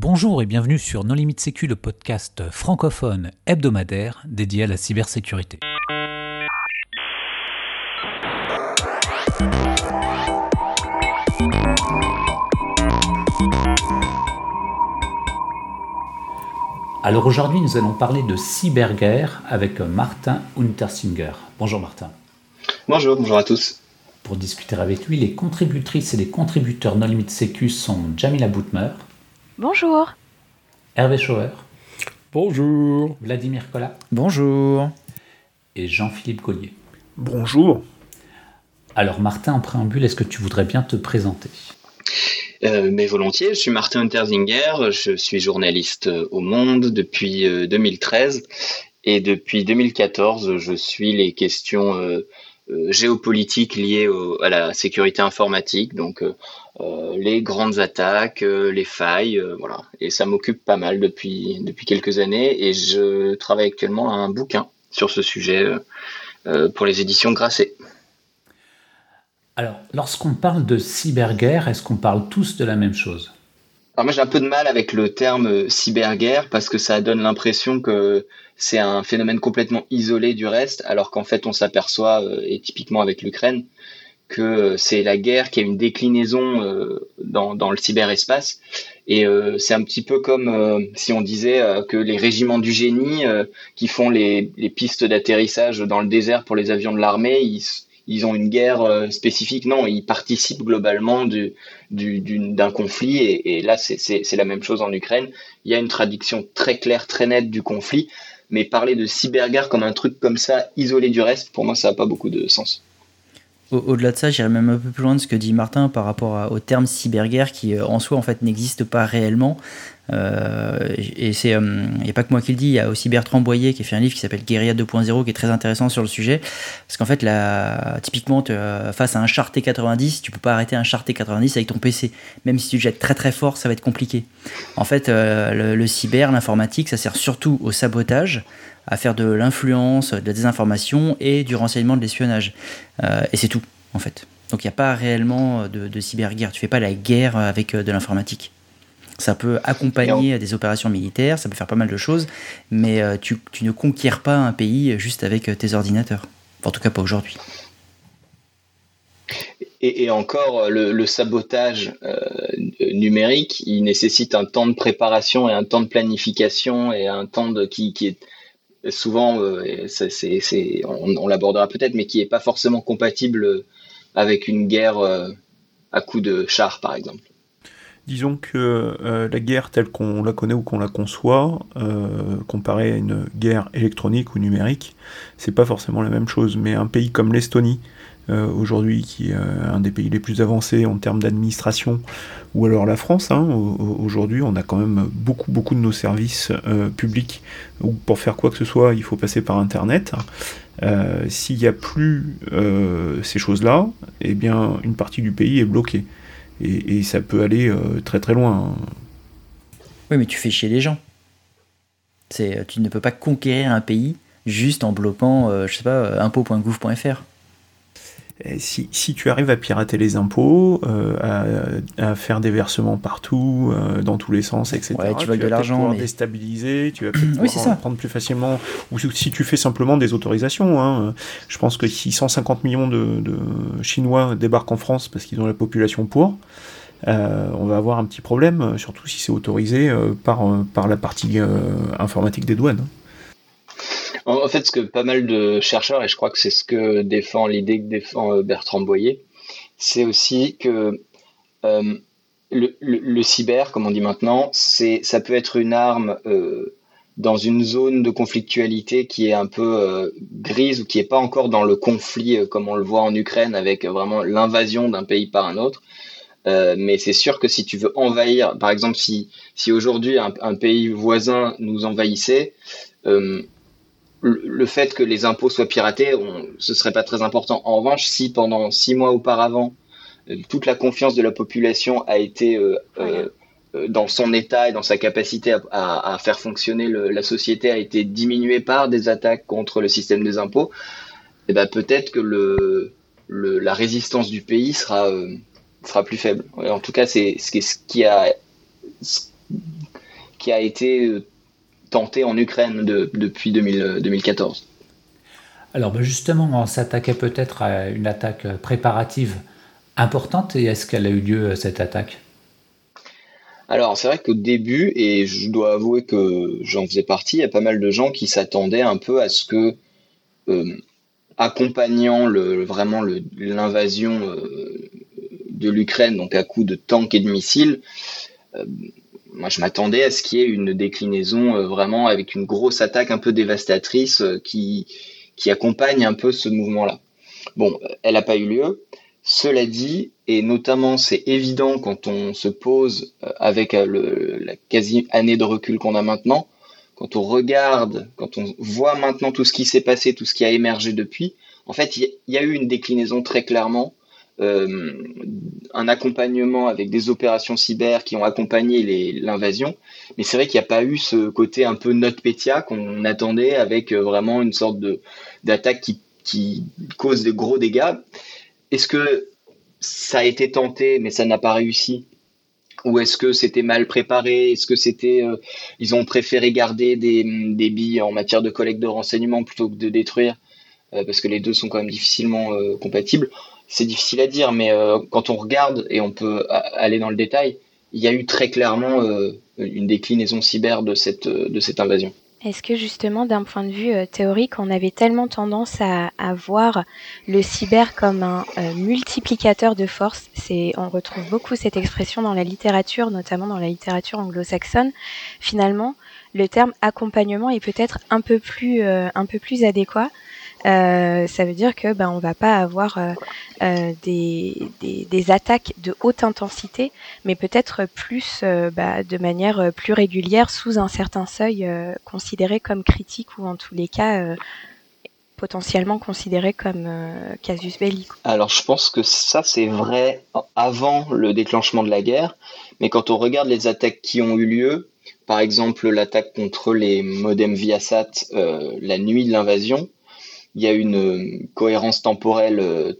Bonjour et bienvenue sur Non Limite Sécu, le podcast francophone hebdomadaire dédié à la cybersécurité. Alors aujourd'hui, nous allons parler de cyberguerre avec Martin Untersinger. Bonjour Martin. Bonjour, bonjour à tous. Pour discuter avec lui, les contributrices et les contributeurs Non Limite Sécu sont Jamila Boutmer. Bonjour. Hervé Schauer. Bonjour. Vladimir Collat. Bonjour. Et Jean-Philippe Collier. Bonjour. Alors Martin, en préambule, est-ce que tu voudrais bien te présenter? Euh, mais volontiers, je suis Martin Unterzinger, je suis journaliste au Monde depuis 2013 euh, et depuis 2014, je suis les questions euh, géopolitiques liées à la sécurité informatique, donc les grandes attaques, les failles, voilà. Et ça m'occupe pas mal depuis depuis quelques années et je travaille actuellement à un bouquin sur ce sujet pour les éditions Grasset. Alors, lorsqu'on parle de cyberguerre, est-ce qu'on parle tous de la même chose? Alors moi j'ai un peu de mal avec le terme cyberguerre parce que ça donne l'impression que c'est un phénomène complètement isolé du reste, alors qu'en fait on s'aperçoit, euh, et typiquement avec l'Ukraine, que c'est la guerre qui a une déclinaison euh, dans, le cyberespace. Et euh, c'est un petit peu comme si on disait que les régiments du génie qui font les, pistes d'atterrissage dans le désert pour les avions de l'armée, ils, ont une guerre euh, spécifique. Non, ils participent globalement du, d'un conflit. Et, là, c'est la même chose en Ukraine. Il y a une traduction très claire, très nette du conflit. Mais parler de cyberguerre comme un truc comme ça, isolé du reste, pour moi, ça n'a pas beaucoup de sens. Au-delà de ça, j'irais même un peu plus loin de ce que dit Martin par rapport au terme cyberguerre qui euh, en soi en fait n'existe pas réellement. Euh, et c'est, euh, a pas que moi qui le dis, il y a aussi Bertrand Boyer qui a fait un livre qui s'appelle Guérilla 2.0 qui est très intéressant sur le sujet. Parce qu'en fait, là, typiquement, face à un char T90, tu peux pas arrêter un char T90 avec ton PC. Même si tu jettes très très fort, ça va être compliqué. En fait, le cyber, l'informatique, ça sert surtout au sabotage à faire de l'influence, de la désinformation et du renseignement de l'espionnage. Euh, et c'est tout, en fait. Donc il n'y a pas réellement de, de cyberguerre. Tu fais pas la guerre avec euh, de l'informatique. Ça peut accompagner des opérations militaires, ça peut faire pas mal de choses, mais euh, tu, ne conquiers pas un pays juste avec tes ordinateurs. en tout cas, pas aujourd'hui. Et, encore, le, sabotage numérique, il nécessite un temps de préparation et un temps de planification et un temps de, qui, qui est souvent, euh, on, l'abordera peut-être, mais qui n'est pas forcément compatible avec une guerre euh, à coup de char, par exemple. Disons que euh, la guerre telle qu'on la connaît ou qu'on la conçoit, comparée à une guerre électronique ou numérique, c'est pas forcément la même chose. Mais un pays comme l'Estonie, euh, aujourd'hui, qui est euh, un des pays les plus avancés en termes d'administration, ou alors la France. Hein, aujourd'hui, on a quand même beaucoup, beaucoup de nos services euh, publics où pour faire quoi que ce soit, il faut passer par Internet. S'il n'y a plus ces choses-là, eh bien, une partie du pays est bloquée. Et, ça peut aller très très loin. Oui, mais tu fais chier les gens. Tu ne peux pas conquérir un pays juste en bloquant, je sais pas, impôt.gouv.fr si, si, tu arrives à pirater les impôts, euh, à, faire des versements partout, euh, dans tous les sens, etc., tu, vas de l'argent, pouvoir déstabiliser, tu vas pouvoir prendre plus facilement, ou si tu fais simplement des autorisations. Hein, je pense que si 150 millions de, de Chinois débarquent en France parce qu'ils ont la population pour, euh, on va avoir un petit problème, surtout si c'est autorisé par, par la partie informatique des douanes. En fait, ce que pas mal de chercheurs, et je crois que c'est ce que défend l'idée que défend euh, Bertrand Boyer, c'est aussi que euh, le, cyber, comme on dit maintenant, c'est ça peut être une arme euh, dans une zone de conflictualité qui est un peu grise ou qui n'est pas encore dans le conflit comme on le voit en Ukraine avec vraiment l'invasion d'un pays par un autre. mais c'est sûr que si tu veux envahir, par exemple, si, si aujourd'hui un, un, pays voisin nous envahissait, le fait que les impôts soient piratés, on, ce serait pas très important. En revanche, si pendant six mois auparavant, euh, toute la confiance de la population a été euh, euh, dans son état et dans sa capacité à, faire fonctionner la société a été diminuée par des attaques contre le système des impôts, et eh ben peut-être que le, la résistance du pays sera sera plus faible. En tout cas, c'est ce qui a qui a été tenté en Ukraine depuis 2014. Alors ben, justement, on s'attaquait peut-être à une attaque préparative importante et est-ce qu'elle a eu lieu cette attaque? Alors c'est vrai qu'au début, et je dois avouer que j'en faisais partie, il y a pas mal de gens qui s'attendaient un peu à ce que, euh, accompagnant le, vraiment l'invasion euh, de l'Ukraine, donc à coup de tanks et de missiles, euh, moi je m'attendais à ce qu'il y ait une déclinaison vraiment avec une grosse attaque un peu dévastatrice qui, qui accompagne un peu ce mouvement-là. Bon, elle n'a pas eu lieu. Cela dit, et notamment c'est évident quand on se pose euh, avec euh, la quasi année de recul qu'on a maintenant, quand on regarde, quand on voit maintenant tout ce qui s'est passé, tout ce qui a émergé depuis, en fait, il y, a eu une déclinaison très clairement, euh, un accompagnement avec des opérations cyber qui ont accompagné l'invasion, mais c'est vrai qu'il n'y a pas eu ce côté un peu NotPetya qu'on attendait avec vraiment une sorte d'attaque qui, qui cause de gros dégâts. Est-ce que ça a été tenté, mais ça n'a pas réussi? Ou est-ce que c'était mal préparé? Est-ce que c'était euh, ils ont préféré garder des, des, billes en matière de collecte de renseignements plutôt que de détruire? Euh, parce que les deux sont quand même difficilement euh, compatibles. C'est difficile à dire, mais quand on regarde et on peut aller dans le détail, il y a eu très clairement une déclinaison cyber de cette de cette invasion. Est-ce que justement, d'un point de vue euh, théorique, on avait tellement tendance à, voir le cyber comme un euh, multiplicateur de force? C'est, on retrouve beaucoup cette expression dans la littérature, notamment dans la littérature anglo-saxonne. Finalement, le terme accompagnement est peut-être un peu plus, euh, un peu plus adéquat euh, ça veut dire que ben on va pas avoir euh, euh, des, des, attaques de haute intensité, mais peut-être plus bah, de manière plus régulière sous un certain seuil considéré comme critique ou en tous les cas potentiellement considéré comme casus belli. Alors je pense que ça c'est vrai avant le déclenchement de la guerre, mais quand on regarde les attaques qui ont eu lieu, par exemple l'attaque contre les modems Viasat euh, la nuit de l'invasion, il y a une euh, cohérence temporelle euh,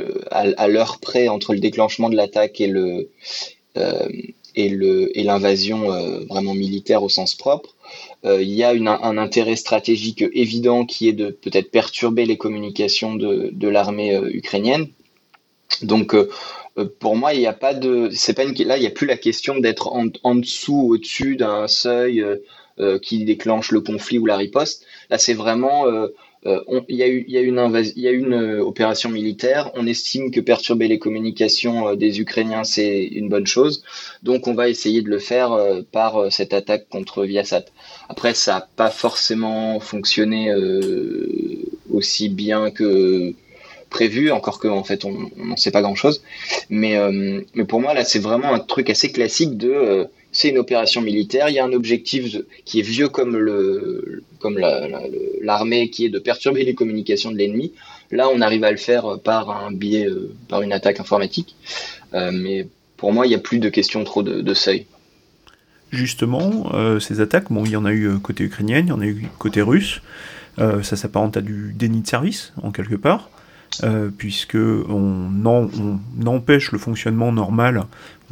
euh, à, l'heure près entre le déclenchement de l'attaque et le et l'invasion vraiment militaire au sens propre. il y a un intérêt stratégique évident qui est de peut-être perturber les communications de, de l'armée ukrainienne. Donc pour moi, il n'y a pas de, c'est pas une, là, il n'y a plus la question d'être en, en, dessous, au-dessus d'un seuil qui déclenche le conflit ou la riposte. Là, c'est vraiment il y a eu, il y a une, une euh, opération militaire. On estime que perturber les communications euh, des Ukrainiens c'est une bonne chose. Donc on va essayer de le faire par cette attaque contre Viasat. Après, ça n'a pas forcément fonctionné aussi bien que prévu, encore que en fait on n'en sait pas grand chose. Mais pour moi là, c'est vraiment un truc assez classique de c'est une opération militaire, il y a un objectif qui est vieux comme le comme l'armée qui est de perturber les communications de l'ennemi. Là, on arrive à le faire par un biais, euh, par une attaque informatique. Euh, mais pour moi, il n'y a plus de question trop de, seuil. Justement, euh, ces attaques, bon, il y en a eu côté ukrainien, il y en a eu côté russe. ça s'apparente à du déni de service, en quelque part. Euh, puisque on, empêche le fonctionnement normal,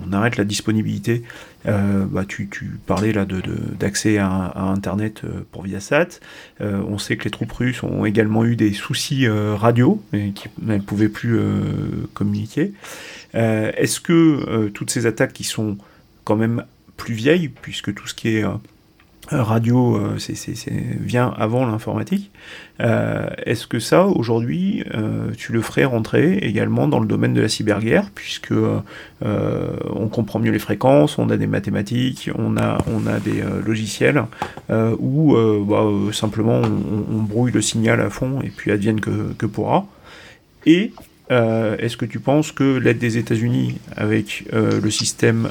on arrête la disponibilité. Euh, bah, tu, parlais là d'accès à, Internet euh, pour Viasat. on sait que les troupes russes ont également eu des soucis radio et qui ne pouvaient plus communiquer. Est-ce que toutes ces attaques qui sont quand même plus vieilles, puisque tout ce qui est radio euh, c'est, vient avant l'informatique. Euh, est-ce que ça, aujourd'hui, euh, tu le ferais rentrer également dans le domaine de la cyberguerre, puisque on comprend mieux les fréquences, on a des mathématiques, on a, on a des logiciels, où bah, simplement on, brouille le signal à fond et puis advienne que, que pourra. Et est-ce que tu penses que l'aide des États-Unis avec le système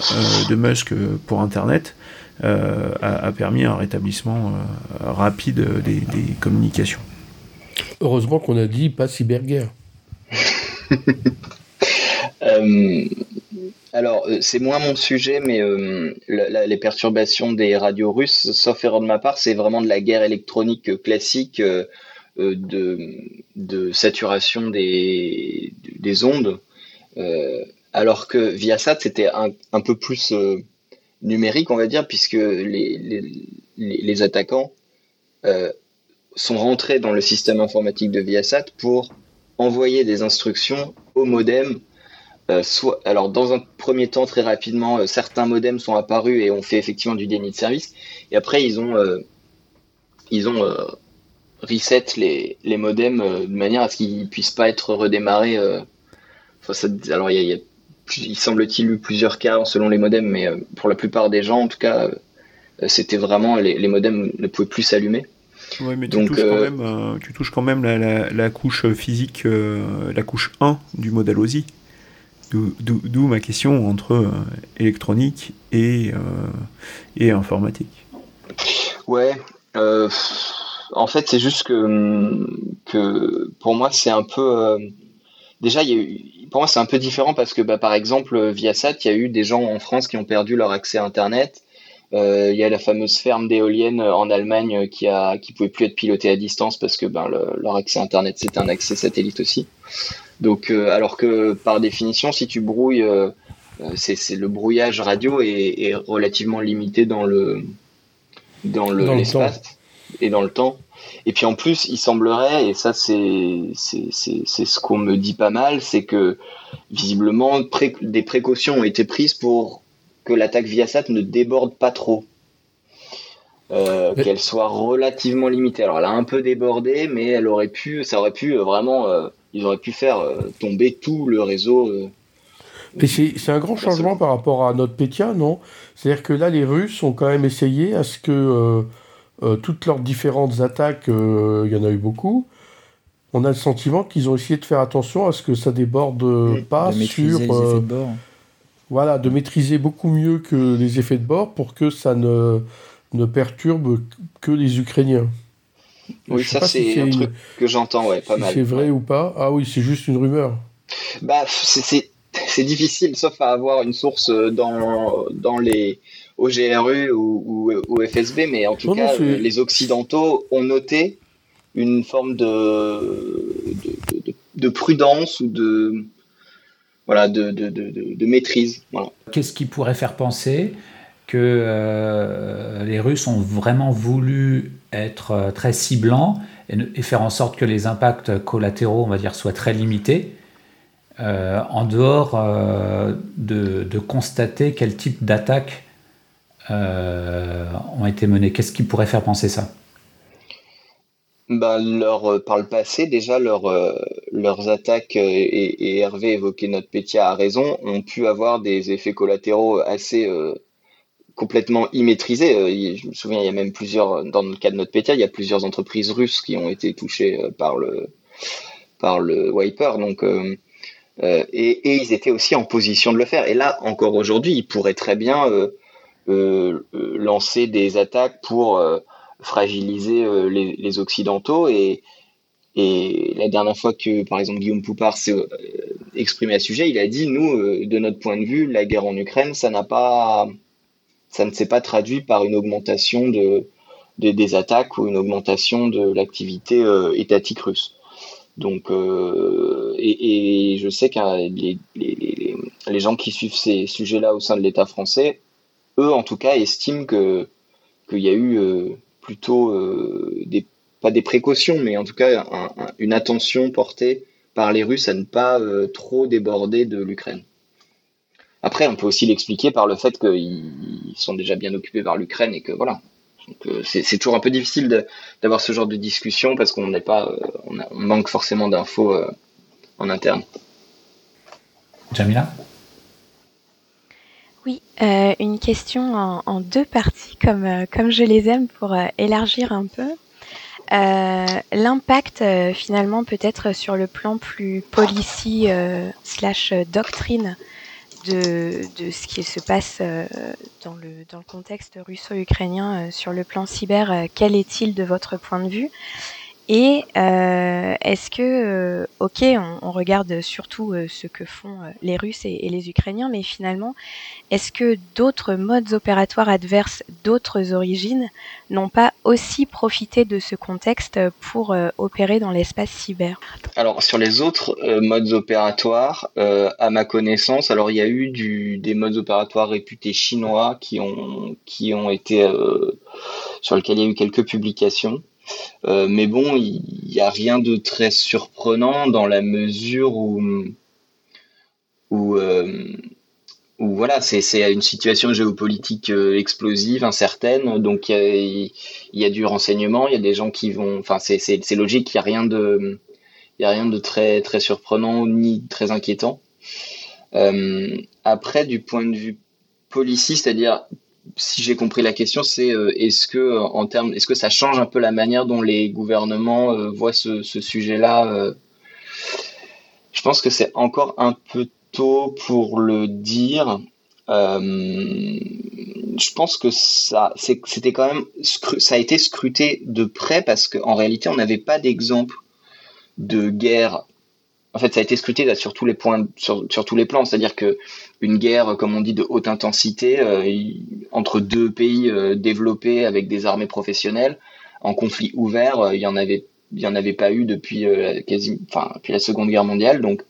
de Musk pour Internet euh, a, permis un rétablissement euh, rapide des, communications. Heureusement qu'on a dit pas cyberguerre. Euh, alors, c'est moins mon sujet, mais les perturbations des radios russes, sauf erreur de ma part, c'est vraiment de la guerre électronique classique de, saturation des, des ondes. alors que Viasat, c'était un, un, peu plus numérique, on va dire, puisque les, les, attaquants euh, sont rentrés dans le système informatique de Viasat pour envoyer des instructions au modem. Euh, soit, alors, dans un premier temps, très rapidement, euh, certains modems sont apparus et ont fait effectivement du déni de service. Et après, ils ont, ils ont reset les, les modems de manière à ce qu'ils puissent pas être redémarrés. alors, il y a il semble-t-il eu plusieurs cas selon les modems, mais euh, pour la plupart des gens, en tout cas, euh, c'était vraiment les, modems ne pouvaient plus s'allumer. Ouais, mais tu, touches quand euh, même, tu touches quand même la, couche physique, la couche 1 du modèle OSI. D'où ma question entre électronique et, et informatique. Ouais, en fait, c'est juste que, que pour moi, c'est un peu. Déjà, il y a eu, pour moi, c'est un peu différent parce que, bah, par exemple, via SAT, il y a eu des gens en France qui ont perdu leur accès à Internet. Euh, il y a la fameuse ferme d'éoliennes en Allemagne qui a qui pouvait plus être pilotée à distance parce que ben, leur accès à Internet c'était un accès satellite aussi. Donc, euh, alors que par définition, si tu brouilles, euh, c'est le brouillage radio est, est, relativement limité dans le dans l'espace et dans le temps. Et puis en plus, il semblerait, et ça c'est c'est ce qu'on me dit pas mal, c'est que visiblement des précautions ont été prises pour que l'attaque Viasat ne déborde pas trop. Euh, qu'elle soit relativement limitée. Alors elle a un peu débordé, mais elle aurait pu, ça aurait pu euh, vraiment, euh, ils auraient pu faire tomber tout le réseau. mais c'est un grand changement par rapport à notre Pétia, non? C'est-à-dire que là, les Russes ont quand même essayé à ce que euh, toutes leurs différentes attaques, euh, il y en a eu beaucoup. On a le sentiment qu'ils ont essayé de faire attention à ce que ça déborde pas sur. Euh, de voilà, de maîtriser beaucoup mieux que les effets de bord pour que ça ne, ne perturbe que les Ukrainiens. Oui, ça c'est un truc que j'entends, ouais, pas mal. C'est vrai ou pas Ah oui, c'est juste une rumeur. Bah, c'est difficile, sauf à avoir une source dans, dans les au GRU ou, au FSB, mais en tout cas, les Occidentaux ont noté une forme de, de, prudence ou de, voilà, de, de maîtrise. Qu'est-ce qui pourrait faire penser que euh, les Russes ont vraiment voulu être euh, très ciblants et, faire en sorte que les impacts collatéraux, on va dire, soient très limités, euh, en dehors de, constater quel type d'attaque ont été menées Qu'est-ce qui pourrait faire penser ça? Bah, leur, euh, par le passé, déjà, leur, euh, leurs attaques, et, Hervé évoquait notre à raison, ont pu avoir des effets collatéraux assez complètement immaîtrisés. je me souviens, il y a même plusieurs, dans le cas de notre il y a plusieurs entreprises russes qui ont été touchées par le, par le wiper. Donc, et, ils étaient aussi en position de le faire. Et là, encore aujourd'hui, ils pourraient très bien euh, euh, lancer des attaques pour euh, fragiliser les, Occidentaux. Et, et la dernière fois que, par exemple, Guillaume Poupard s'est exprimé à ce sujet, il a dit, nous, de notre point de vue, la guerre en Ukraine, ça n'a pas, ça ne s'est pas traduit par une augmentation de, des attaques ou une augmentation de l'activité étatique russe. Donc, et, je sais que les, les, les, gens qui suivent ces sujets-là au sein de l'État français eux en tout cas estiment que qu'il y a eu euh, plutôt euh, pas des précautions, mais en tout cas une attention portée par les Russes à ne pas euh, trop déborder de l'Ukraine. Après, on peut aussi l'expliquer par le fait qu'ils sont déjà bien occupés par l'Ukraine et que voilà. C'est toujours un peu difficile d'avoir ce genre de discussion parce qu'on n'est pas, on, manque forcément d'infos en interne. Jamila? Oui, euh, une question en, deux parties, comme, euh, comme je les aime, pour euh, élargir un peu. L'impact finalement peut-être sur le plan plus policy slash doctrine de, de, ce qui se passe dans, le, dans le contexte russo-ukrainien sur le plan cyber, quel est-il de votre point de vue? Et euh, est-ce que, euh, ok, on, regarde surtout euh, ce que font les Russes et, les Ukrainiens, mais finalement, est-ce que d'autres modes opératoires adverses d'autres origines n'ont pas aussi profité de ce contexte pour opérer dans l'espace cyber? Alors sur les autres modes opératoires, à ma connaissance, alors il y a eu des modes opératoires réputés chinois qui ont qui ont été sur lesquels il y a eu quelques publications. Euh, mais bon, il n'y a rien de très surprenant dans la mesure où, où, euh, voilà, c'est une situation géopolitique euh, explosive, incertaine. Donc il y, a, du renseignement, il y a des gens qui vont. Enfin, c'est logique, il n'y a rien de, il a rien de très très surprenant ni très inquiétant. après, du point de vue policier, c'est-à-dire si j'ai compris la question, c'est euh, est-ce que euh, en termes, est-ce que ça change un peu la manière dont les gouvernements euh, voient ce, sujet-là Je pense que c'est encore un peu tôt pour le dire. je pense que ça, c'était quand même, ça a été scruté de près parce qu'en réalité, on n'avait pas d'exemple de guerre en fait, ça a été scruté sur tous les points, sur, tous les plans. C'est-à-dire que une guerre, comme on dit, de haute intensité entre deux pays euh, développés avec des armées professionnelles, en conflit ouvert, euh, il y en avait, il y en avait pas eu depuis quasi, enfin, depuis la Seconde Guerre mondiale. Donc,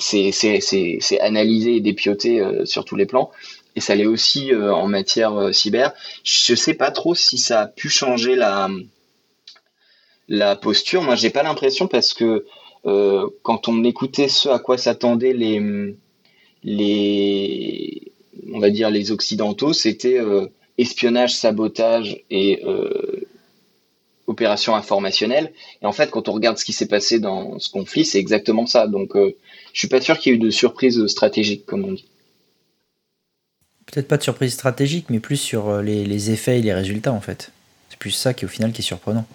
c'est analysé et dépioté sur tous les plans. Et ça l'est aussi en matière cyber. Je sais pas trop si ça a pu changer la la posture. Moi, j'ai pas l'impression parce que euh, quand on écoutait ce à quoi s'attendaient les, les, on va dire les occidentaux, c'était euh, espionnage, sabotage et euh, opération informationnelle. Et en fait, quand on regarde ce qui s'est passé dans ce conflit, c'est exactement ça. Donc, euh, je suis pas sûr qu'il y ait eu de surprise stratégique, comme on dit. Peut-être pas de surprise stratégique, mais plus sur les, les effets et les résultats, en fait. C'est plus ça qui, au final, qui est surprenant.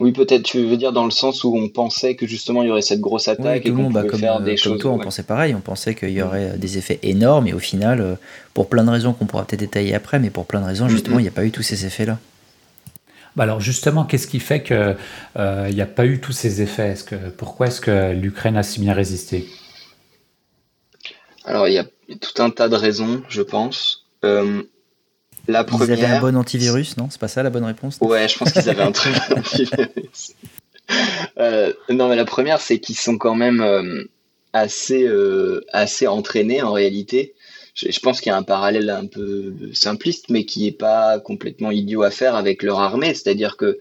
Oui, peut-être, tu veux dire dans le sens où on pensait que justement il y aurait cette grosse attaque et qu'on bah, pouvait faire des comme Toi, on pensait pareil, on pensait qu'il y aurait des effets énormes et au final, euh, pour plein de raisons qu'on pourra peut-être détailler après, mais pour plein de raisons, justement, il n'y a pas eu tous ces effets-là. Bah alors justement, qu'est-ce qui fait qu'il euh, n'y a pas eu tous ces effets? Que, Pourquoi est-ce que l'Ukraine a si bien résisté? Alors il y a tout un tas de raisons, je pense. Euh, la première... Ils avaient un bon antivirus, non? C'est pas ça la bonne réponse? Ouais, je pense qu'ils avaient un très bon antivirus. Euh, non, mais la première, c'est qu'ils sont quand même euh, assez, euh, assez entraînés en réalité. Je, je pense qu'il y a un parallèle un peu simpliste, mais qui n'est pas complètement idiot à faire avec leur armée. C'est-à-dire que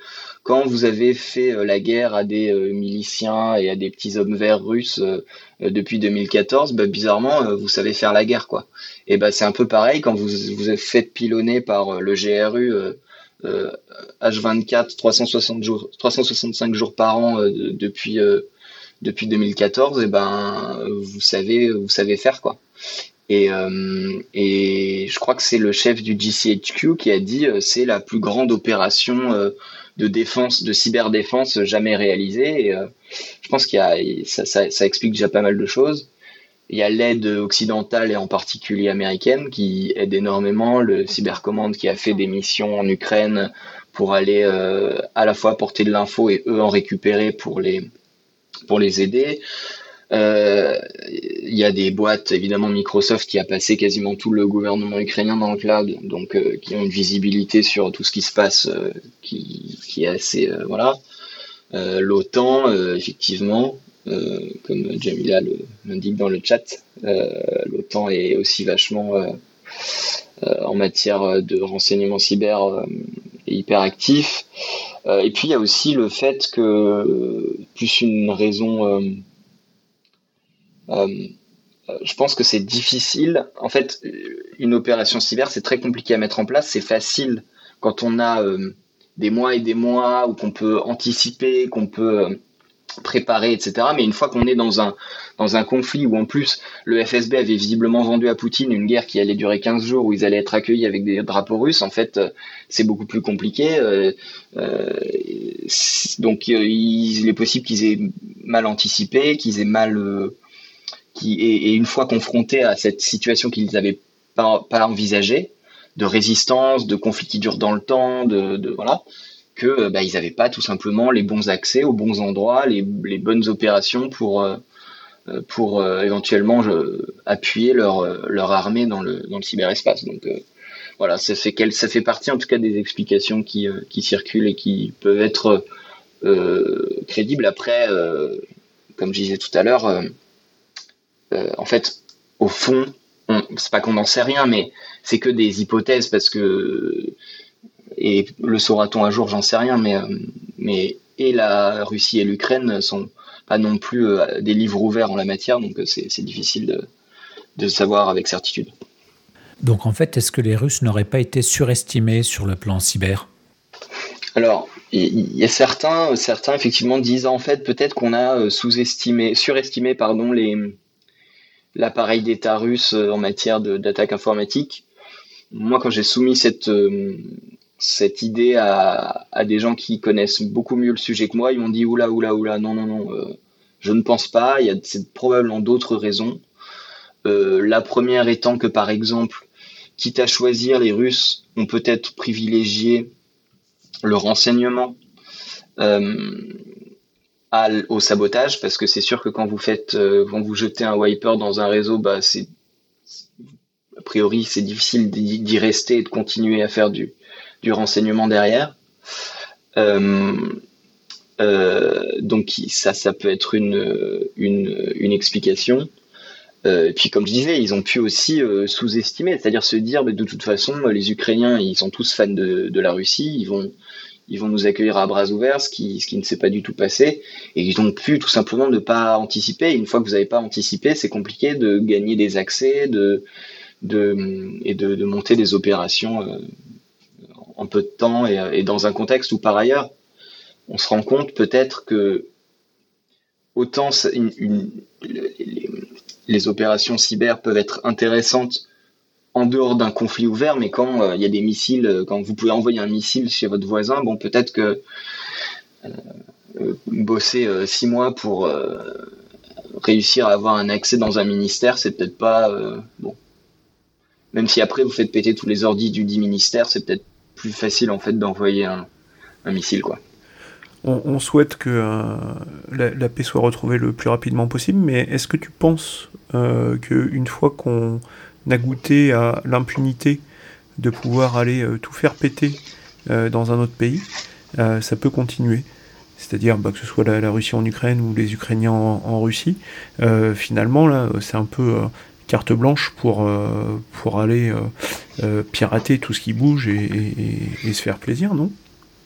quand vous avez fait euh, la guerre à des euh, miliciens et à des petits hommes verts russes euh, depuis 2014, bah, bizarrement, vous savez faire la guerre, quoi. Et bah, c'est un peu pareil quand vous vous êtes fait pilonner par le GRU H24 360 jours, 365 jours par an depuis depuis 2014, et ben vous savez vous savez faire quoi. Et, et je crois que c'est le chef du GCHQ qui a dit c'est la plus grande opération de défense, de cyberdéfense jamais réalisée. Euh, je pense qu'il y a, ça, ça, ça, explique déjà pas mal de choses. Il y a l'aide occidentale et en particulier américaine qui aide énormément. Le Cybercommand qui a fait des missions en Ukraine pour aller euh, à la fois porter de l'info et eux en récupérer pour les pour les aider. Euh, il y a des boîtes, évidemment Microsoft qui a passé quasiment tout le gouvernement ukrainien dans le cloud, donc euh, qui ont une visibilité sur tout ce qui se passe euh, qui, qui, est assez voilà. L'OTAN, effectivement, comme Jamila l'indique dans le chat, l'OTAN est aussi vachement en matière de renseignement cyber hyper actif. et puis il y a aussi le fait que plus une raison euh, euh, je pense que c'est difficile. En fait, une opération cyber, c'est très compliqué à mettre en place. C'est facile quand on a euh, des mois et des mois où qu'on peut anticiper, qu'on peut préparer, etc. Mais une fois qu'on est dans un, dans un conflit où en plus le FSB avait visiblement vendu à Poutine une guerre qui allait durer 15 jours où ils allaient être accueillis avec des drapeaux russes, en fait c'est beaucoup plus compliqué. donc il, est possible qu'ils aient mal anticipé, qu'ils aient mal et, une fois confrontés à cette situation qu'ils n'avaient pas, envisagée, de résistance, de conflit qui dure dans le temps, de, voilà, que bah, ils n'avaient pas tout simplement les bons accès aux bons endroits, les, bonnes opérations pour pour éventuellement appuyer leur armée dans le cyberespace. Donc voilà, ça fait partie en tout cas des explications qui circulent et qui peuvent être crédibles. Après, comme je disais tout à l'heure, en fait, au fond, c'est pas qu'on n'en sait rien, mais c'est que des hypothèses parce que et le saura-t-on un jour, j'en sais rien, mais mais et la Russie et l'Ukraine sont pas non plus euh, des livres ouverts en la matière, donc euh, c'est difficile de, de savoir avec certitude. Donc en fait, est-ce que les Russes n'auraient pas été surestimés sur le plan cyber? Alors, il y a certains, certains effectivement disent en fait peut-être qu'on a euh, sous-estimé, surestimé pardon les l'appareil d'État russe euh, en matière d'attaque informatique. Moi, quand j'ai soumis cette, euh, cette idée à, des gens qui connaissent beaucoup mieux le sujet que moi, ils m'ont dit oula, oula, oula, non, non, non, euh, je ne pense pas, il y a probablement d'autres raisons. la première étant que, par exemple, quitte à choisir, les Russes ont peut-être privilégié le renseignement au sabotage parce que c'est sûr que quand vous faites euh, quand vous jetez un wiper dans un réseau bah c'est a priori c'est difficile d'y rester et de continuer à faire du, du renseignement derrière. Euh, euh, donc ça ça peut être une une, une explication. Puis comme je disais ils ont pu aussi sous-estimer c'est-à-dire se dire mais de toute façon les Ukrainiens ils sont tous fans de, de la Russie ils vont ils vont nous accueillir à bras ouverts, ce qui, ne s'est pas du tout passé. Et ils ont pu tout simplement ne pas anticiper. une fois que vous n'avez pas anticipé, c'est compliqué de gagner des accès de, et de, monter des opérations euh, en peu de temps et, et, dans un contexte où par ailleurs, on se rend compte peut-être que autant les opérations cyber peuvent être intéressantes en dehors d'un conflit ouvert, mais quand euh, il y a des missiles, euh, quand vous pouvez envoyer un missile chez votre voisin, bon, peut-être que euh, bosser six mois pour réussir à avoir un accès dans un ministère, c'est peut-être pas bon. Même si après vous faites péter tous les ordis du dit ministère, c'est peut-être plus facile en fait d'envoyer un, missile, quoi. On, souhaite que la, paix soit retrouvée le plus rapidement possible, mais est-ce que tu penses qu'une fois qu'on n'a goûté à l'impunité de pouvoir aller euh, tout faire péter euh, dans un autre pays, euh, ça peut continuer. C'est-à-dire bah, que ce soit la, Russie en Ukraine ou les Ukrainiens en, Russie, finalement là c'est un peu carte blanche pour, pour aller pirater tout ce qui bouge et, se faire plaisir, non?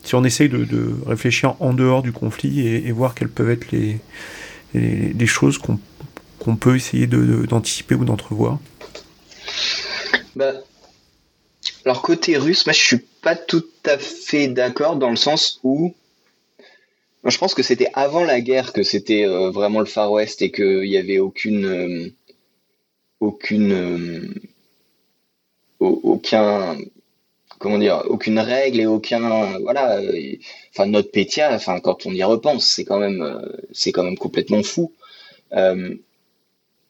Si on essaye de, réfléchir en dehors du conflit et, voir quelles peuvent être les, les, choses qu'on peut essayer d'anticiper ou d'entrevoir. Bah, alors côté russe, moi je suis pas tout à fait d'accord dans le sens où je pense que c'était avant la guerre que c'était euh, vraiment le Far West et qu'il n'y avait aucune euh, aucune euh, aucun comment dire aucune règle et aucun voilà enfin notre Pétia enfin quand on y repense c'est quand même c'est quand même complètement fou.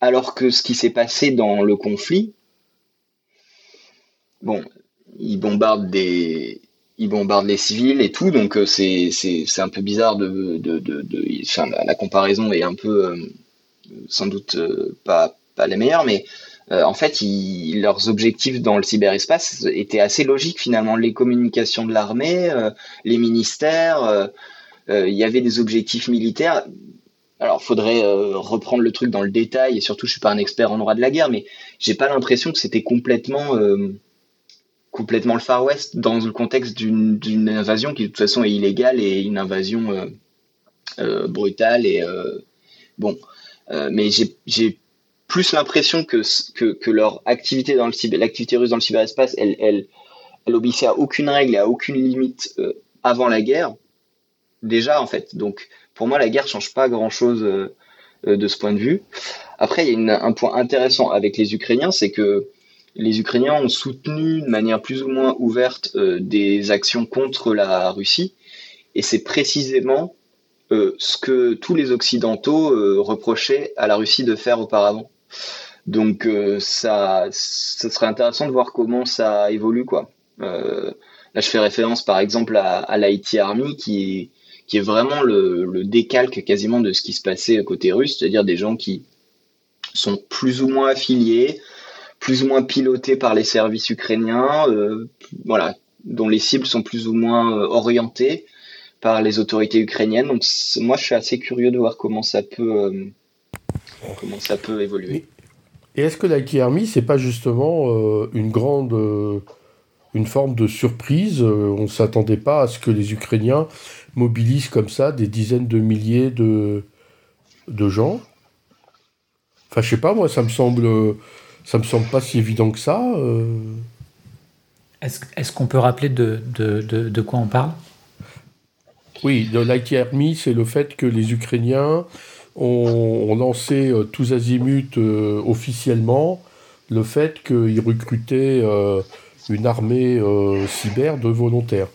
Alors que ce qui s'est passé dans le conflit bon, ils bombardent des, ils bombardent les civils et tout, donc euh, c'est c'est un peu bizarre de de de, enfin, la, comparaison est un peu euh, sans doute euh, pas pas la meilleure, mais en fait, ils, leurs objectifs dans le cyberespace étaient assez logiques finalement. Les communications de l'armée, les ministères, il y avait des objectifs militaires. Alors, faudrait reprendre le truc dans le détail et surtout, je suis pas un expert en droit de la guerre, mais j'ai pas l'impression que c'était complètement complètement le Far West dans le contexte d'une invasion qui de toute façon est illégale et une invasion euh, euh, brutale et euh, bon mais j'ai plus l'impression que, que, leur activité dans le l'activité russe dans le cyberespace elle elle elle obéissait à aucune règle et à aucune limite avant la guerre déjà en fait. Donc pour moi la guerre change pas grand chose de ce point de vue. Après il y a un point intéressant avec les Ukrainiens c'est que les Ukrainiens ont soutenu de manière plus ou moins ouverte euh, des actions contre la Russie, et c'est précisément euh, ce que tous les Occidentaux euh, reprochaient à la Russie de faire auparavant. Donc ça, ça serait intéressant de voir comment ça évolue. Là, je fais référence par exemple à, à l'IT Army qui est vraiment le, le, décalque quasiment de ce qui se passait côté russe, c'est-à-dire des gens qui sont plus ou moins affiliés, plus ou moins pilotés par les services ukrainiens, euh, voilà, dont les cibles sont plus ou moins euh, orientées par les autorités ukrainiennes. Donc moi, je suis assez curieux de voir comment ça peut, euh, comment ça peut évoluer. Et est-ce que l'IT Army, c'est pas justement une grande, une forme de surprise On ne s'attendait pas à ce que les Ukrainiens mobilisent comme ça des dizaines de milliers de, de gens? Enfin, je sais pas, moi, ça me semble, ça me semble pas si évident que ça. Est-ce est qu'on peut rappeler de, de, de, de quoi on parle? Oui, de l'IT Army, c'est le fait que les Ukrainiens ont, lancé euh, tous azimuts euh, officiellement le fait qu'ils recrutaient euh, une armée cyber de volontaires.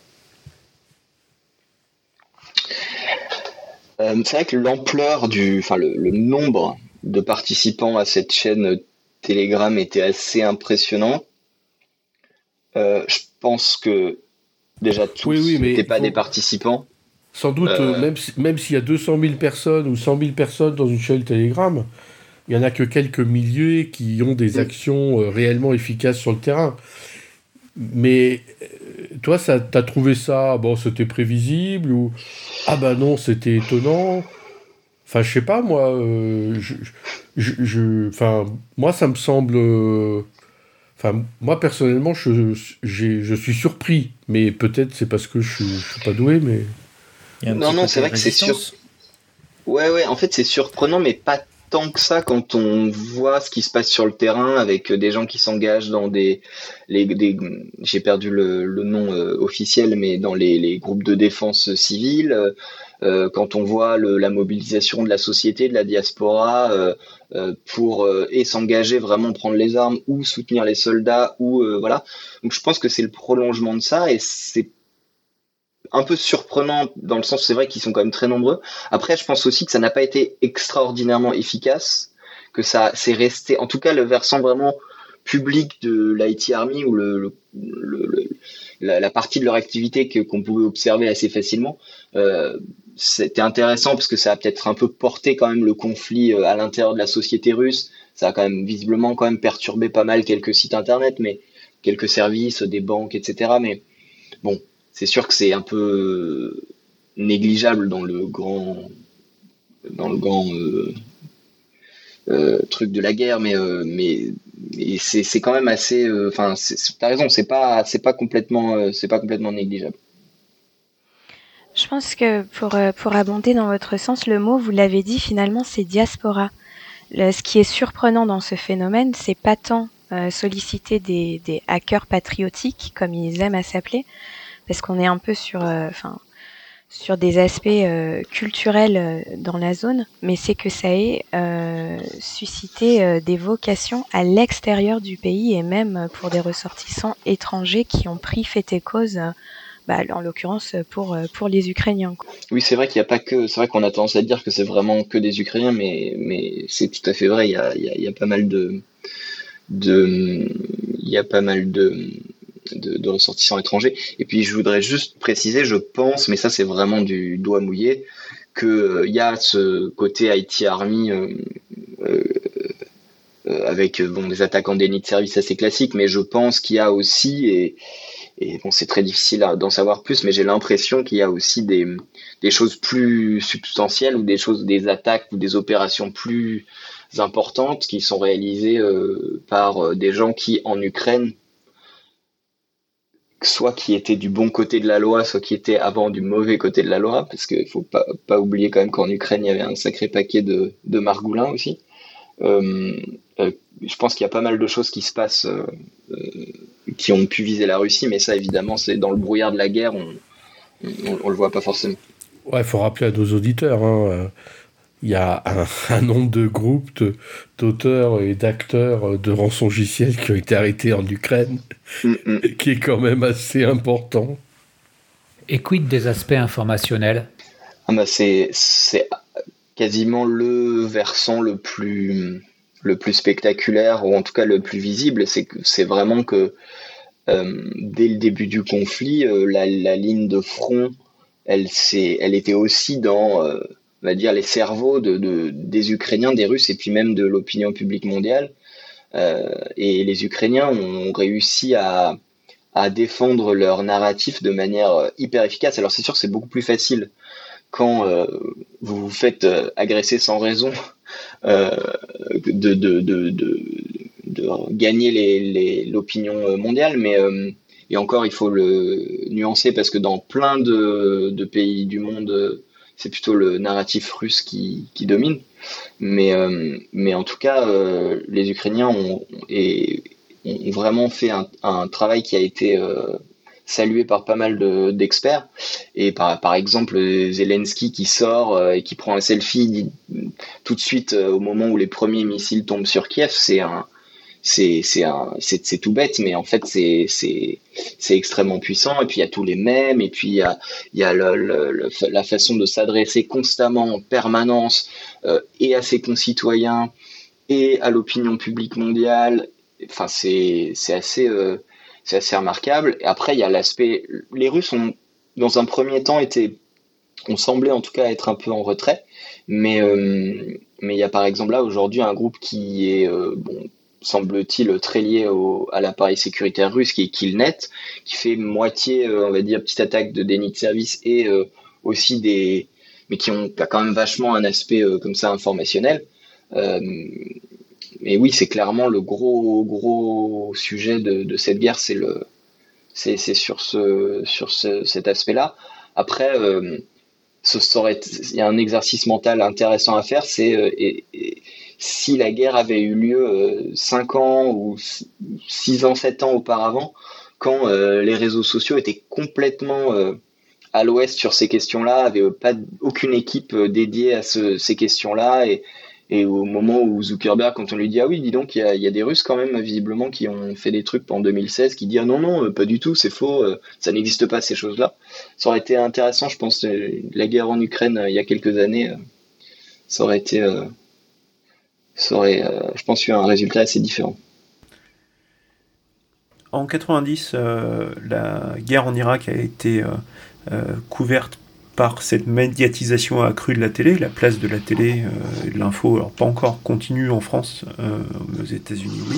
c'est vrai que l'ampleur du, enfin le, nombre de participants à cette chaîne Telegram était assez impressionnant. je pense que déjà tous n'étaient pas des participants. Sans doute, euh, même, même s'il y a 200 000 personnes ou 100 000 personnes dans une chaîne Telegram, il n'y en a que quelques milliers qui ont des actions euh, réellement efficaces sur le terrain. Mais euh, toi, ça, t'as trouvé ça, bon, c'était prévisible ou ah ben non, c'était étonnant. Enfin, je sais pas, moi, je, je, enfin, moi, ça me semble. Enfin, moi personnellement, je, je suis surpris, mais peut-être c'est parce que je, je suis pas doué, mais. Non, non, c'est vrai que c'est sûr. Ouais, ouais, en fait, c'est surprenant, mais pas tant que ça quand on voit ce qui se passe sur le terrain avec des gens qui s'engagent dans des, les, des j'ai perdu le, le nom euh, officiel, mais dans les, les, groupes de défense civile, euh, quand on voit la mobilisation de la société, de la diaspora euh, euh pour euh, et s'engager vraiment prendre les armes ou soutenir les soldats ou voilà. Donc je pense que c'est le prolongement de ça et c'est un peu surprenant dans le sens c'est vrai qu'ils sont quand même très nombreux. Après, je pense aussi que ça n'a pas été extraordinairement efficace, que ça c'est resté, en tout cas le versant vraiment public de l'IT Army ou le, la, partie de leur activité que qu'on pouvait observer assez facilement. Euh, c'était intéressant parce que ça a peut-être un peu porté quand même le conflit euh, à l'intérieur de la société russe. Ça a quand même visiblement quand même perturbé pas mal quelques sites internet, mais quelques services, des banques, etc. Mais bon, c'est sûr que c'est un peu négligeable dans le grand dans le grand euh, euh, truc de la guerre mais euh, mais, c'est quand même assez enfin t'as raison c'est pas pas complètement c'est pas complètement négligeable je pense que pour pour abonder dans votre sens le mot vous l'avez dit finalement c'est diaspora ce qui est surprenant dans ce phénomène c'est pas tant solliciter des, des hackers patriotiques comme ils aiment à s'appeler parce qu'on est un peu sur, euh, sur des aspects euh, culturels euh, dans la zone, mais c'est que ça ait suscité des vocations à l'extérieur du pays et même pour des ressortissants étrangers qui ont pris fait et cause. Bah, en l'occurrence pour pour les Ukrainiens. Oui, c'est vrai qu'il n'y a pas que, c'est vrai qu'on a tendance à dire que c'est vraiment que des Ukrainiens, mais mais c'est tout à fait vrai. Il y a, y a, pas mal de de il y a pas mal de de, ressortissants étrangers. Et puis je voudrais juste préciser, je pense, mais ça c'est vraiment du doigt mouillé, qu'il euh, y a ce côté IT Army euh, euh, avec bon, des attaques en déni de service assez classiques, mais je pense qu'il y a aussi, et, et bon c'est très difficile d'en savoir plus, mais j'ai l'impression qu'il y a aussi des, choses plus substantielles ou des choses, des attaques ou des opérations plus importantes qui sont réalisées par des gens qui en Ukraine soit qui était du bon côté de la loi, soit qui était avant du mauvais côté de la loi, parce qu'il faut pas, pas oublier quand même qu'en Ukraine, il y avait un sacré paquet de, de margoulins aussi. Euh, euh, je pense qu'il y a pas mal de choses qui se passent euh, qui ont pu viser la Russie, mais ça, évidemment, c'est dans le brouillard de la guerre, on, on, le voit pas forcément. Ouais, il faut rappeler à nos auditeurs, hein, il y a un, nombre de groupes d'auteurs et d'acteurs de rançongiciels qui ont été arrêtés en Ukraine, mm, mm. qui est quand même assez important. Et quid des aspects informationnels? Ah bah C'est quasiment le versant le plus, le plus spectaculaire, ou en tout cas le plus visible, c'est vraiment que dès le début du conflit, la, ligne de front, elle, elle était aussi dans, on va dire, les cerveaux de, des Ukrainiens, des Russes et puis même de l'opinion publique mondiale. et les Ukrainiens ont réussi à, à défendre leur narratif de manière hyper efficace. Alors c'est sûr que c'est beaucoup plus facile quand euh, vous vous faites euh, agresser sans raison euh, de, de, de, de, gagner l'opinion mondiale, mais et encore il faut le nuancer parce que dans plein de, pays du monde, c'est plutôt le narratif russe qui, qui domine. Mais, mais en tout cas, les Ukrainiens ont, et, ont vraiment fait un, travail qui a été salué par pas mal d'experts. et par, par exemple, Zelensky qui sort euh, et qui prend un selfie tout de suite euh, au moment où les premiers missiles tombent sur Kiev, c'est un, c'est tout bête mais en fait c'est extrêmement puissant et puis il y a tous les mêmes et puis il y a y a le, la façon de s'adresser constamment en permanence euh, et à ses concitoyens et à l'opinion publique mondiale enfin c'est assez c'est assez remarquable. Et après, il y a l'aspect. Les Russes ont, dans un premier temps, été. ont semblé en tout cas être un peu en retrait. Mais euh, mais il y a par exemple là aujourd'hui un groupe qui est, euh, bon, semble-t-il, très lié au, à l'appareil sécuritaire russe qui est Killnet, qui fait moitié, euh, on va dire, petite attaque de déni de service et aussi des. mais qui ont quand même vachement un aspect comme ça informationnel mais oui, c'est clairement le gros gros sujet de, cette guerre, c'est le c'est sur ce sur cet aspect-là. Après, euh, ce il y a un exercice mental intéressant à faire, c'est euh, si la guerre avait eu lieu 5 euh, ans ou 6 ans, 7 ans auparavant, quand les réseaux sociaux étaient complètement à l'ouest sur ces questions-là, avait pas aucune équipe dédiée à ces questions-là et et au moment où Zuckerberg, quand on lui dit ah oui, dis donc, il y a, des Russes quand même visiblement qui ont fait des trucs en 2016, qui disent non non, euh, pas du tout, c'est faux, euh, ça n'existe pas ces choses-là. Ça aurait été intéressant, je pense, euh, la guerre en Ukraine il y a quelques années, ça aurait été, ça aurait, je pense, eu un résultat assez différent. En 90, la guerre en Irak a été couverte par cette médiatisation accrue de la télé, la place de la télé euh, et de l'info, alors pas encore continue en France, euh, aux États-Unis, oui.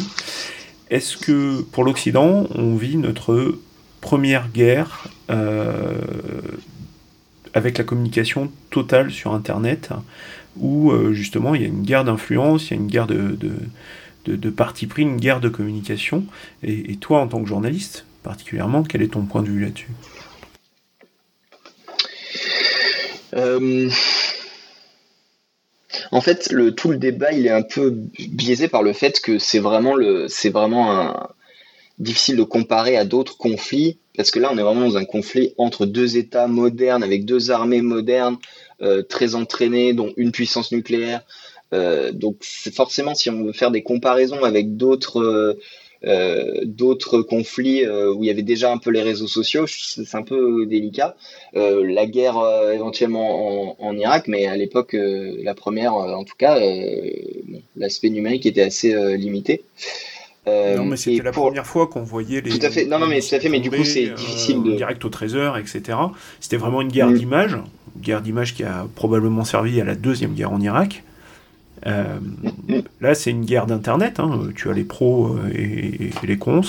Est-ce que pour l'Occident, on vit notre première guerre euh, avec la communication totale sur Internet, où justement il y a une guerre d'influence, il y a une guerre de, parti pris, une guerre de communication? et toi, en tant que journaliste, particulièrement, quel est ton point de vue là-dessus? Euh, en fait, le, tout le débat, il est un peu biaisé par le fait que c'est vraiment difficile de comparer à d'autres conflits parce que là, on est vraiment dans un conflit entre deux États modernes avec deux armées modernes euh, très entraînées, dont une puissance nucléaire. Euh, donc, forcément, si on veut faire des comparaisons avec d'autres euh, d'autres conflits euh, où il y avait déjà un peu les réseaux sociaux, c'est un peu délicat. Euh, la guerre éventuellement en, Irak, mais à l'époque, la première, en tout cas, l'aspect numérique était assez limité. non, mais c'était la première fois qu'on voyait les. Tout à fait. Non, non, mais tout à fait. Mais du coup, c'est difficile de. Direct au trésor, etc. C'était vraiment une guerre mm. d'image, une guerre d'image qui a probablement servi à la deuxième guerre en Irak. Euh, là, c'est une guerre d'Internet. Hein. Tu as les pros euh, et, les cons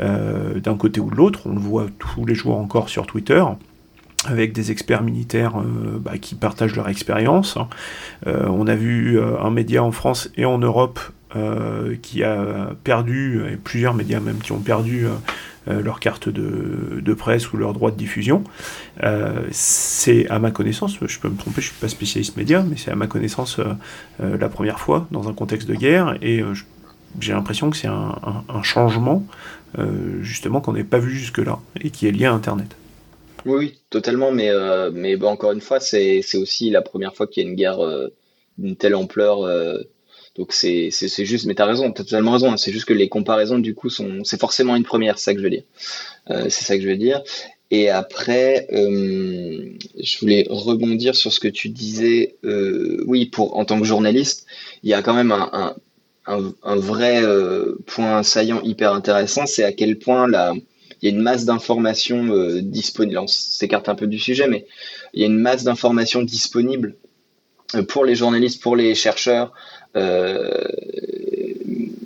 euh, d'un côté ou de l'autre. On le voit tous les jours encore sur Twitter avec des experts militaires bah, qui partagent leur expérience. Hein. on a vu un média en France et en Europe qui a perdu, et plusieurs médias même qui ont perdu leur carte de, presse ou leur droit de diffusion. Euh, c'est à ma connaissance, je peux me tromper, je suis pas spécialiste média, mais c'est à ma connaissance euh, la première fois dans un contexte de guerre et j'ai l'impression que c'est un, changement justement qu'on n'avait pas vu jusque-là et qui est lié à Internet. Oui, totalement, mais, mais encore une fois, c'est aussi la première fois qu'il y a une guerre d'une telle ampleur donc c'est juste, mais t'as raison, t'as totalement raison. C'est juste que les comparaisons du coup sont, c'est forcément une première, c'est ça que je veux dire. Euh, c'est ça que je veux dire. Et après, euh, je voulais rebondir sur ce que tu disais. Euh, oui, pour en tant que journaliste, il y a quand même un, un, vrai point saillant hyper intéressant, c'est à quel point il y a une masse d'informations disponibles. On s'écarte un peu du sujet, mais il y a une masse d'informations disponibles pour les journalistes, pour les chercheurs,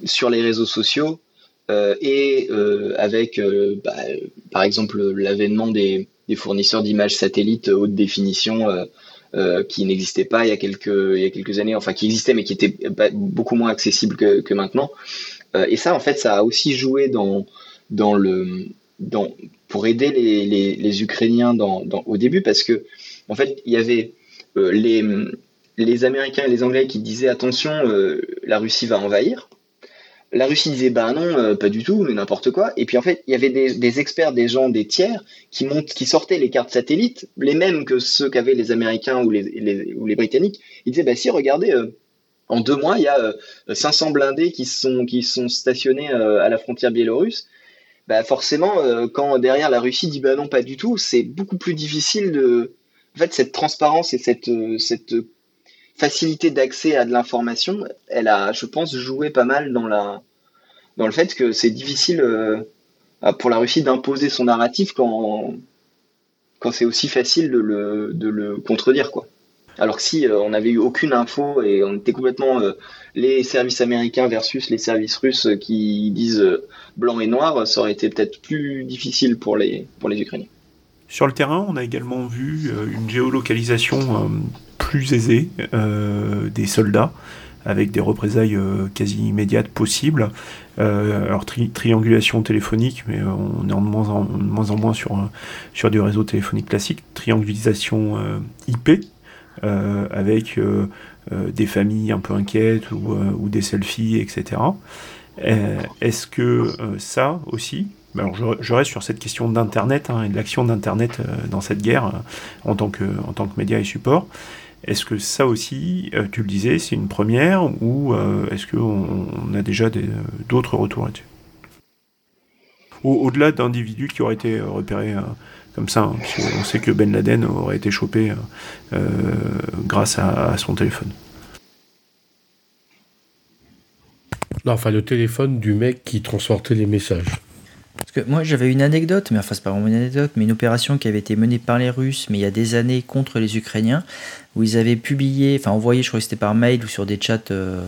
sur les réseaux sociaux euh, et euh, avec, euh, bah, par exemple, l'avènement des, fournisseurs d'images satellites haute définition qui n'existaient pas il y, a quelques, il y a quelques années, enfin qui existaient mais qui étaient beaucoup moins accessibles que, maintenant. et ça, en fait, ça a aussi joué dans, dans le, dans, pour aider les, les, Ukrainiens dans, au début parce que, en fait, il y avait les, les Américains et les Anglais qui disaient attention, la Russie va envahir. La Russie disait bah non, euh, pas du tout, mais n'importe quoi. Et puis en fait, il y avait des, experts, des gens, des tiers qui montent, qui sortaient les cartes satellites, les mêmes que ceux qu'avaient les Américains ou les, ou les Britanniques. Ils disaient bah si, regardez, euh, en deux mois, il y a 500 euh, blindés qui sont qui sont stationnés à la frontière biélorusse. Bah forcément, quand derrière la Russie dit bah non, pas du tout, c'est beaucoup plus difficile de en fait cette transparence et cette cette facilité d'accès à de l'information, elle a, je pense, joué pas mal dans la dans le fait que c'est difficile euh, pour la Russie d'imposer son narratif quand quand c'est aussi facile de le, de le contredire quoi. Alors que si euh, on n'avait eu aucune info et on était complètement euh, les services américains versus les services russes qui disent blanc et noir, ça aurait été peut-être plus difficile pour les pour les Ukrainiens. Sur le terrain, on a également vu une géolocalisation plus aisé euh, des soldats avec des représailles euh, quasi immédiates possibles. Euh, alors triangulation téléphonique, mais on est en de moins en, moins, en moins sur, sur du réseau téléphonique classique. Triangulation IP, avec des familles un peu inquiètes ou, des selfies, etc. Est-ce que ça aussi, alors je, reste sur cette question d'Internet hein, et de l'action d'Internet dans cette guerre en, tant que, en tant que média et support. Est-ce que ça aussi, euh, tu le disais, c'est une première ou euh, est-ce qu'on on a déjà d'autres retours là-dessus? Au-delà d'individus qui auraient été repérés euh, comme ça, hein, on sait que Ben Laden aurait été chopé grâce à, son téléphone. Non, enfin le téléphone du mec qui transportait les messages. Parce que moi j'avais une anecdote, mais enfin c'est pas vraiment une anecdote, mais une opération qui avait été menée par les Russes, mais il y a des années contre les Ukrainiens, où ils avaient publié, enfin envoyé, je crois que c'était par mail ou sur des chats, euh,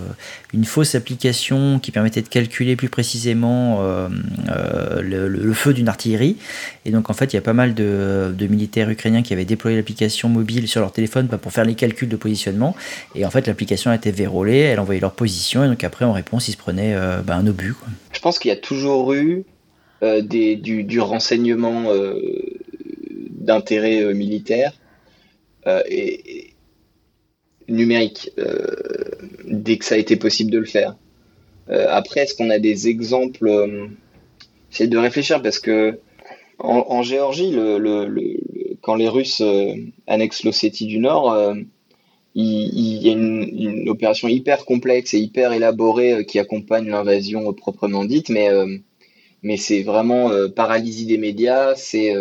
une fausse application qui permettait de calculer plus précisément euh, euh, le, feu d'une artillerie. Et donc en fait, il y a pas mal de, militaires ukrainiens qui avaient déployé l'application mobile sur leur téléphone pour faire les calculs de positionnement. Et en fait, l'application a été vérolée, elle envoyait leur position, et donc après, en réponse, ils se prenaient bah, un obus. Je pense qu'il y a toujours eu des, du, renseignement d'intérêt militaire. et, numérique euh, dès que ça a été possible de le faire. Euh, après, est-ce qu'on a des exemples euh, J'essaie de réfléchir parce que en, Géorgie, le, quand les Russes annexent l'Ossétie du Nord, il, y a une, opération hyper complexe et hyper élaborée qui accompagne l'invasion proprement dite, mais, mais c'est vraiment paralysie des médias, c'est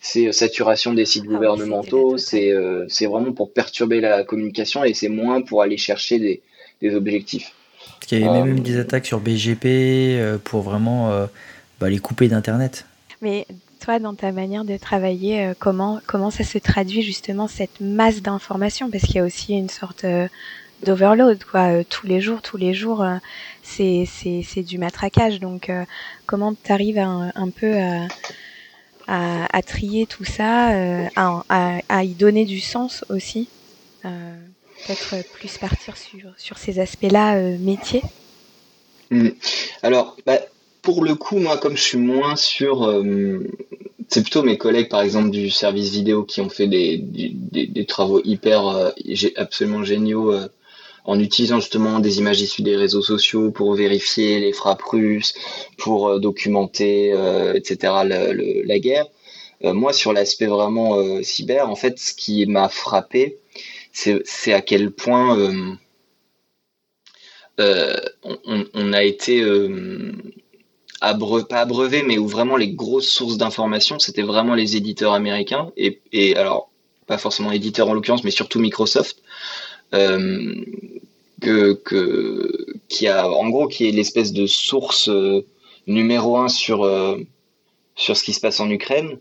c'est euh, saturation des sites ah gouvernementaux, euh, c'est vraiment pour perturber la communication et c'est moins pour aller chercher des, des objectifs. Parce qu'il y avait même euh, des attaques sur BGP pour vraiment bah, les couper d'Internet. Mais toi, dans ta manière de travailler, comment, comment ça se traduit justement cette masse d'informations? Parce qu'il y a aussi une sorte d'overload, quoi. tous les jours, tous les jours, c'est du matraquage. Donc, comment tu arrives un peu à à, trier tout ça, euh, à, y donner du sens aussi. Euh, peut-être plus partir sur, sur ces aspects-là euh, métiers? Hmm. Alors, bah, pour le coup, moi, comme je suis moins sur c'est plutôt mes collègues, par exemple, du service vidéo qui ont fait des, des, des travaux hyper, absolument géniaux en utilisant justement des images issues des réseaux sociaux pour vérifier les frappes russes, pour euh, documenter, euh, etc. la guerre. Euh, moi, sur l'aspect vraiment cyber, en fait, ce qui m'a frappé, c'est à quel point on, a été pas abreuvé, mais où vraiment les grosses sources d'informations, c'était vraiment les éditeurs américains et, et alors pas forcément éditeurs en l'occurrence, mais surtout Microsoft, que, que, qui a, en gros, qui est l'espèce de source numéro un sur sur ce qui se passe en Ukraine.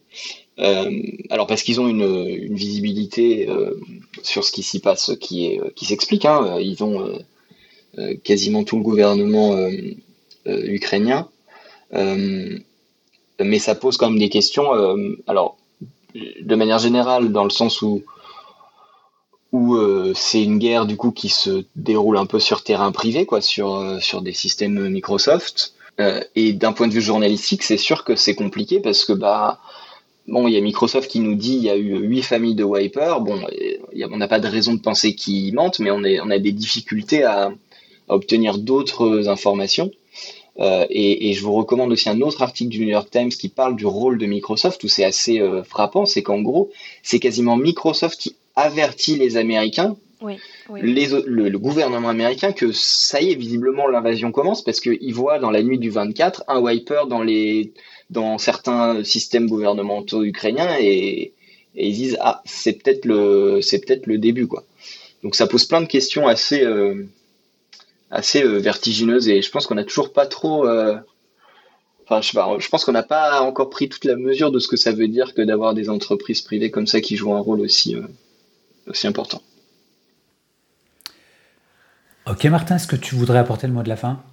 alors parce qu'ils ont une, visibilité sur ce qui s'y passe qui est qui s'explique. Hein. Ils ont quasiment tout le gouvernement ukrainien mais ça pose quand même des questions. Euh, alors, de manière générale, dans le sens où euh, c'est une guerre du coup qui se déroule un peu sur terrain privé, quoi, sur euh, sur des systèmes Microsoft. et d'un point de vue journalistique, c'est sûr que c'est compliqué parce que bah bon, il y a Microsoft qui nous dit il y a eu huit familles de wipers. Bon, on n'a pas de raison de penser qu'ils mentent, mais on, est, on a des difficultés à, obtenir d'autres informations. Euh, et, je vous recommande aussi un autre article du New York Times qui parle du rôle de Microsoft, où c'est assez euh, frappant, c'est qu'en gros, c'est quasiment Microsoft qui avertit les Américains, oui, Les, le, gouvernement américain, que ça y est, visiblement l'invasion commence, parce qu'ils voient dans la nuit du 24 un wiper dans, les, dans certains systèmes gouvernementaux ukrainiens, et, et ils disent, ah, c'est peut-être le, peut-être le début, quoi. Donc ça pose plein de questions assez... Euh, assez euh, vertigineuse et je pense qu'on n'a toujours pas trop. Euh, enfin, je, sais pas, je pense qu'on n'a pas encore pris toute la mesure de ce que ça veut dire que d'avoir des entreprises privées comme ça qui jouent un rôle aussi, euh, aussi important. Ok Martin, est-ce que tu voudrais apporter le mot de la fin?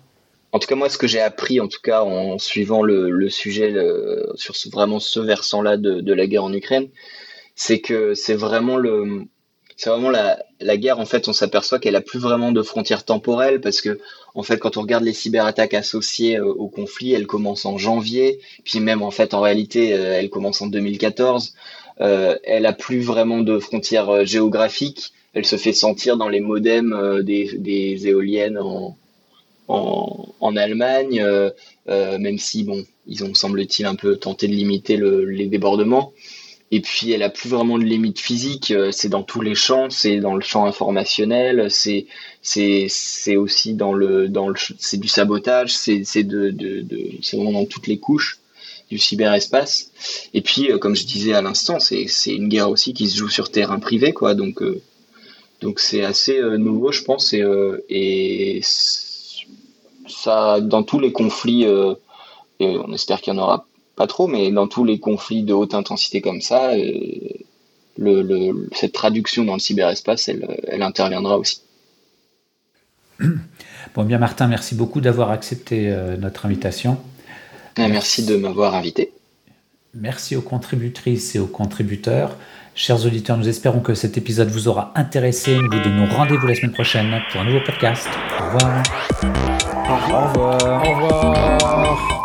En tout cas, moi, ce que j'ai appris, en tout cas en suivant le, sujet sur ce, vraiment ce versant-là de, de, la guerre en Ukraine, c'est que c'est vraiment le, c'est vraiment la, la, guerre. En fait, on s'aperçoit qu'elle a plus vraiment de frontières temporelles parce que, en fait, quand on regarde les cyberattaques associées euh, au conflit, elles commencent en janvier, puis même en fait, en réalité, euh, elles commencent en 2014. Euh, elle a plus vraiment de frontières euh, géographiques. Elle se fait sentir dans les modems des, des, éoliennes en, en, en Allemagne, même si bon, ils ont semble-t-il un peu tenté de limiter le, les débordements. Et puis elle a plus vraiment de limite physique, euh, c'est dans tous les champs, c'est dans le champ informationnel, c'est c'est c'est aussi dans le dans le c'est du sabotage, c'est c'est de, de c'est vraiment dans toutes les couches du cyberespace. Et puis euh, comme je disais à l'instant, c'est une guerre aussi qui se joue sur terrain privé quoi, donc euh, donc c'est assez nouveau je pense et ça dans tous les conflits et on espère qu'il y en aura pas trop, mais dans tous les conflits de haute intensité comme ça, euh, le, cette traduction dans le cyberespace, elle, elle interviendra aussi. Bon, bien Martin, merci beaucoup d'avoir accepté euh, notre invitation. Ah, merci de m'avoir invité. Merci aux contributrices et aux contributeurs. Chers auditeurs, nous espérons que cet épisode vous aura intéressé. Nous vous donnons rendez-vous la semaine prochaine pour un nouveau podcast. Au revoir. Au revoir. Au revoir.